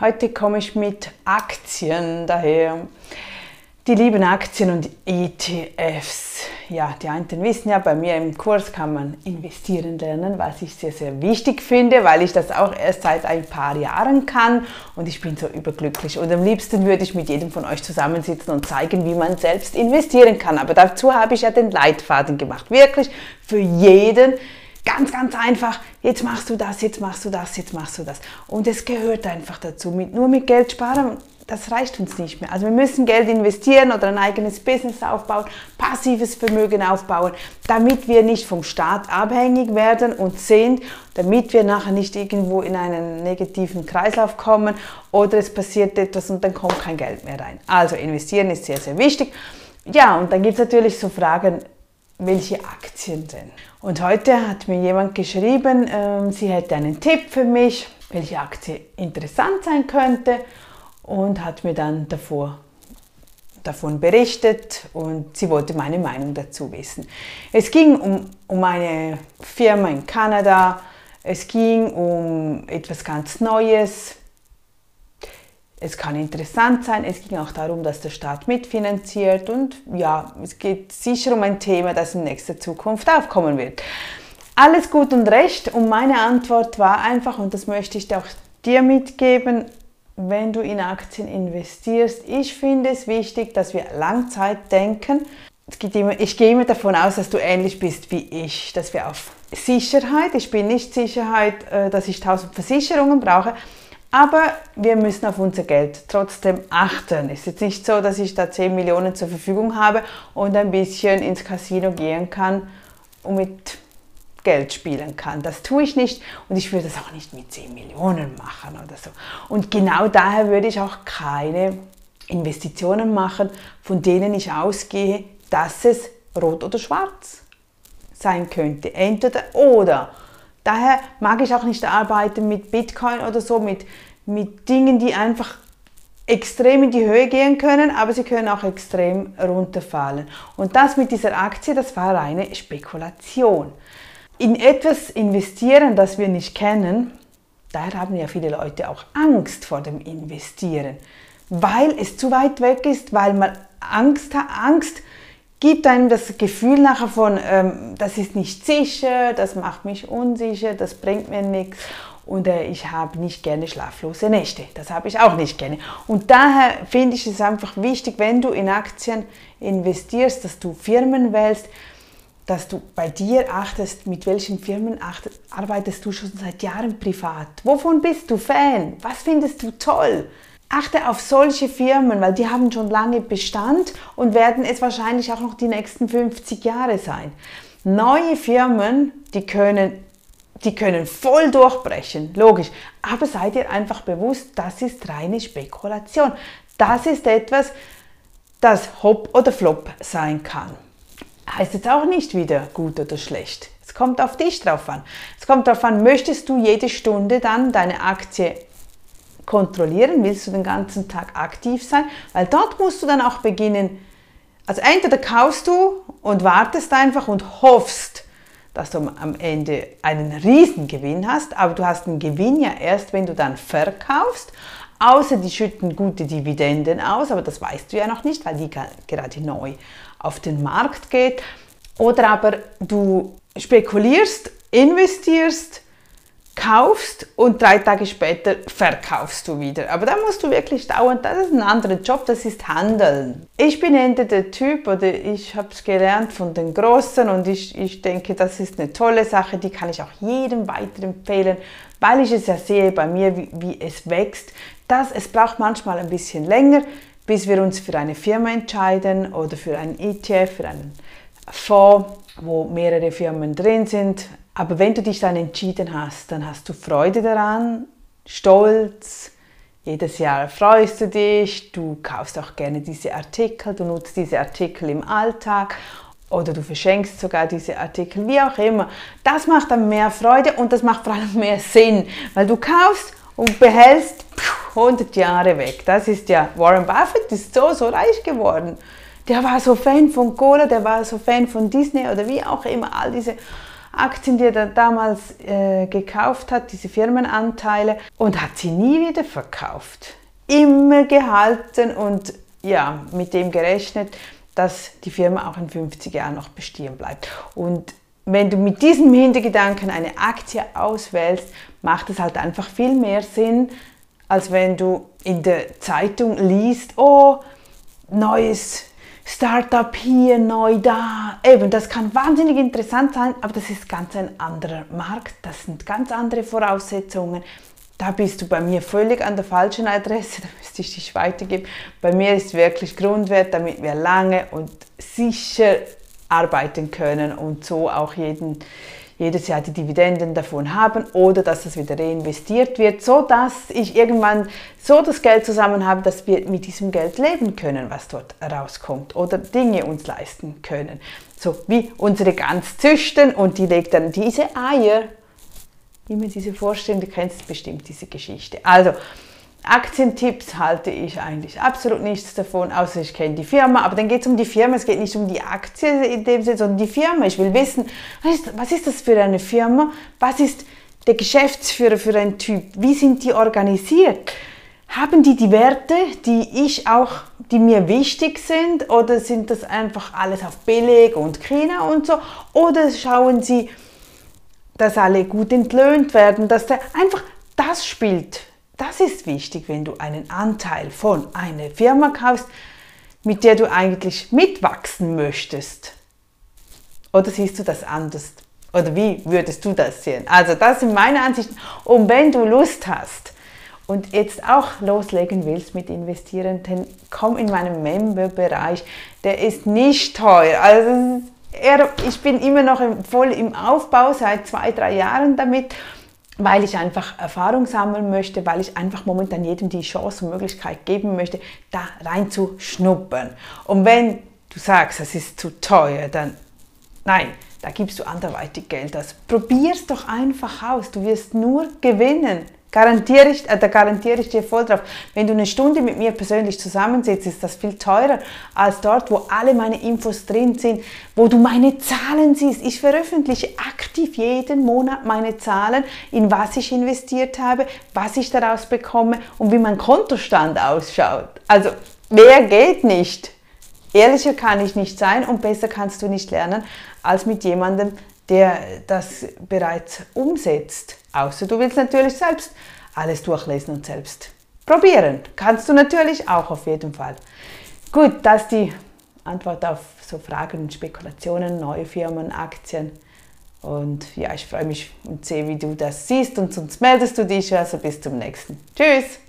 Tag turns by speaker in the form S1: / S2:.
S1: Heute komme ich mit Aktien daher. Die lieben Aktien und ETFs. Ja, die einen wissen ja, bei mir im Kurs kann man investieren lernen, was ich sehr, sehr wichtig finde, weil ich das auch erst seit ein paar Jahren kann und ich bin so überglücklich. Und am liebsten würde ich mit jedem von euch zusammensitzen und zeigen, wie man selbst investieren kann. Aber dazu habe ich ja den Leitfaden gemacht. Wirklich für jeden Ganz, ganz einfach, jetzt machst du das, jetzt machst du das, jetzt machst du das. Und es gehört einfach dazu. Mit, nur mit Geld sparen, das reicht uns nicht mehr. Also wir müssen Geld investieren oder ein eigenes Business aufbauen, passives Vermögen aufbauen, damit wir nicht vom Staat abhängig werden und sind, damit wir nachher nicht irgendwo in einen negativen Kreislauf kommen oder es passiert etwas und dann kommt kein Geld mehr rein. Also investieren ist sehr, sehr wichtig. Ja, und dann gibt es natürlich so Fragen, welche Aktien denn? Und heute hat mir jemand geschrieben, äh, sie hätte einen Tipp für mich, welche Aktie interessant sein könnte und hat mir dann davor, davon berichtet und sie wollte meine Meinung dazu wissen. Es ging um, um eine Firma in Kanada, es ging um etwas ganz Neues, es kann interessant sein. Es ging auch darum, dass der Staat mitfinanziert und ja, es geht sicher um ein Thema, das in nächster Zukunft aufkommen wird. Alles gut und recht und meine Antwort war einfach, und das möchte ich auch dir mitgeben, wenn du in Aktien investierst, ich finde es wichtig, dass wir Langzeit denken. Immer, ich gehe immer davon aus, dass du ähnlich bist wie ich, dass wir auf Sicherheit, ich bin nicht Sicherheit, äh, dass ich tausend Versicherungen brauche, aber wir müssen auf unser Geld trotzdem achten. Es ist jetzt nicht so, dass ich da 10 Millionen zur Verfügung habe und ein bisschen ins Casino gehen kann und mit Geld spielen kann. Das tue ich nicht und ich würde das auch nicht mit 10 Millionen machen oder so. Und genau daher würde ich auch keine Investitionen machen, von denen ich ausgehe, dass es rot oder schwarz sein könnte. Entweder oder. Daher mag ich auch nicht arbeiten mit Bitcoin oder so, mit, mit Dingen, die einfach extrem in die Höhe gehen können, aber sie können auch extrem runterfallen. Und das mit dieser Aktie, das war reine Spekulation. In etwas investieren, das wir nicht kennen, daher haben ja viele Leute auch Angst vor dem Investieren, weil es zu weit weg ist, weil man Angst hat, Angst gibt einem das Gefühl nachher von, ähm, das ist nicht sicher, das macht mich unsicher, das bringt mir nichts und äh, ich habe nicht gerne schlaflose Nächte. Das habe ich auch nicht gerne. Und daher finde ich es einfach wichtig, wenn du in Aktien investierst, dass du Firmen wählst, dass du bei dir achtest, mit welchen Firmen achtest, arbeitest du schon seit Jahren privat. Wovon bist du Fan? Was findest du toll? Achte auf solche Firmen, weil die haben schon lange Bestand und werden es wahrscheinlich auch noch die nächsten 50 Jahre sein. Neue Firmen, die können, die können voll durchbrechen, logisch. Aber seid ihr einfach bewusst, das ist reine Spekulation. Das ist etwas, das Hop oder Flop sein kann. Heißt jetzt auch nicht wieder gut oder schlecht. Es kommt auf dich drauf an. Es kommt darauf an, möchtest du jede Stunde dann deine Aktie kontrollieren, willst du den ganzen Tag aktiv sein, weil dort musst du dann auch beginnen, also entweder kaufst du und wartest einfach und hoffst, dass du am Ende einen Riesengewinn hast, aber du hast einen Gewinn ja erst, wenn du dann verkaufst, außer die schütten gute Dividenden aus, aber das weißt du ja noch nicht, weil die gerade neu auf den Markt geht. Oder aber du spekulierst, investierst, kaufst und drei Tage später verkaufst du wieder. Aber da musst du wirklich dauernd, das ist ein anderer Job, das ist Handeln. Ich bin eher der Typ oder ich habe es gelernt von den Großen und ich, ich denke, das ist eine tolle Sache, die kann ich auch jedem weiterempfehlen, weil ich es ja sehe bei mir, wie, wie es wächst. Das, es braucht manchmal ein bisschen länger, bis wir uns für eine Firma entscheiden oder für einen ETF, für einen Fonds, wo mehrere Firmen drin sind, aber wenn du dich dann entschieden hast, dann hast du Freude daran, Stolz, jedes Jahr freust du dich, du kaufst auch gerne diese Artikel, du nutzt diese Artikel im Alltag oder du verschenkst sogar diese Artikel, wie auch immer. Das macht dann mehr Freude und das macht vor allem mehr Sinn, weil du kaufst und behältst 100 Jahre weg. Das ist ja, Warren Buffett ist so, so reich geworden. Der war so Fan von Cola, der war so Fan von Disney oder wie auch immer, all diese Aktien, die er damals äh, gekauft hat, diese Firmenanteile, und hat sie nie wieder verkauft. Immer gehalten und ja, mit dem gerechnet, dass die Firma auch in 50 Jahren noch bestehen bleibt. Und wenn du mit diesem Hintergedanken eine Aktie auswählst, macht es halt einfach viel mehr Sinn, als wenn du in der Zeitung liest, oh, neues Startup hier, neu da. Eben, das kann wahnsinnig interessant sein, aber das ist ganz ein anderer Markt, das sind ganz andere Voraussetzungen. Da bist du bei mir völlig an der falschen Adresse, da müsste ich dich weitergeben. Bei mir ist wirklich Grundwert, damit wir lange und sicher arbeiten können und so auch jeden, jedes Jahr die Dividenden davon haben oder dass es wieder reinvestiert wird, so dass ich irgendwann so das Geld zusammen habe, dass wir mit diesem Geld leben können, was dort rauskommt oder Dinge uns leisten können. So wie unsere Gans züchten und die legt dann diese Eier. Immer diese Vorstellung, du kennst bestimmt diese Geschichte. Also, Aktientipps halte ich eigentlich absolut nichts davon, außer ich kenne die Firma. Aber dann geht es um die Firma, es geht nicht um die Aktie in dem Sinne, sondern die Firma. Ich will wissen, was ist, was ist das für eine Firma? Was ist der Geschäftsführer für ein Typ? Wie sind die organisiert? Haben die die Werte, die ich auch, die mir wichtig sind? Oder sind das einfach alles auf Beleg und China und so? Oder schauen sie, dass alle gut entlöhnt werden, dass der einfach das spielt das ist wichtig, wenn du einen Anteil von einer Firma kaufst, mit der du eigentlich mitwachsen möchtest. Oder siehst du das anders? Oder wie würdest du das sehen? Also das sind meine Ansichten. Und wenn du Lust hast und jetzt auch loslegen willst mit Investieren, dann komm in meinen Member-Bereich. Der ist nicht teuer. Also ich bin immer noch voll im Aufbau seit zwei, drei Jahren damit weil ich einfach Erfahrung sammeln möchte, weil ich einfach momentan jedem die Chance und Möglichkeit geben möchte, da rein zu schnuppern. Und wenn du sagst, es ist zu teuer, dann nein, da gibst du anderweitig Geld aus. Probier es doch einfach aus, du wirst nur gewinnen. Garantiere ich, äh, da garantiere ich dir voll drauf. Wenn du eine Stunde mit mir persönlich zusammensitzt, ist das viel teurer als dort, wo alle meine Infos drin sind, wo du meine Zahlen siehst. Ich veröffentliche aktiv jeden Monat meine Zahlen, in was ich investiert habe, was ich daraus bekomme und wie mein Kontostand ausschaut. Also, mehr geht nicht. Ehrlicher kann ich nicht sein und besser kannst du nicht lernen als mit jemandem, der das bereits umsetzt. Außer du willst natürlich selbst alles durchlesen und selbst probieren. Kannst du natürlich auch auf jeden Fall. Gut, das ist die Antwort auf so Fragen und Spekulationen, neue Firmen, Aktien. Und ja, ich freue mich und sehe, wie du das siehst und sonst meldest du dich. Also bis zum nächsten. Tschüss!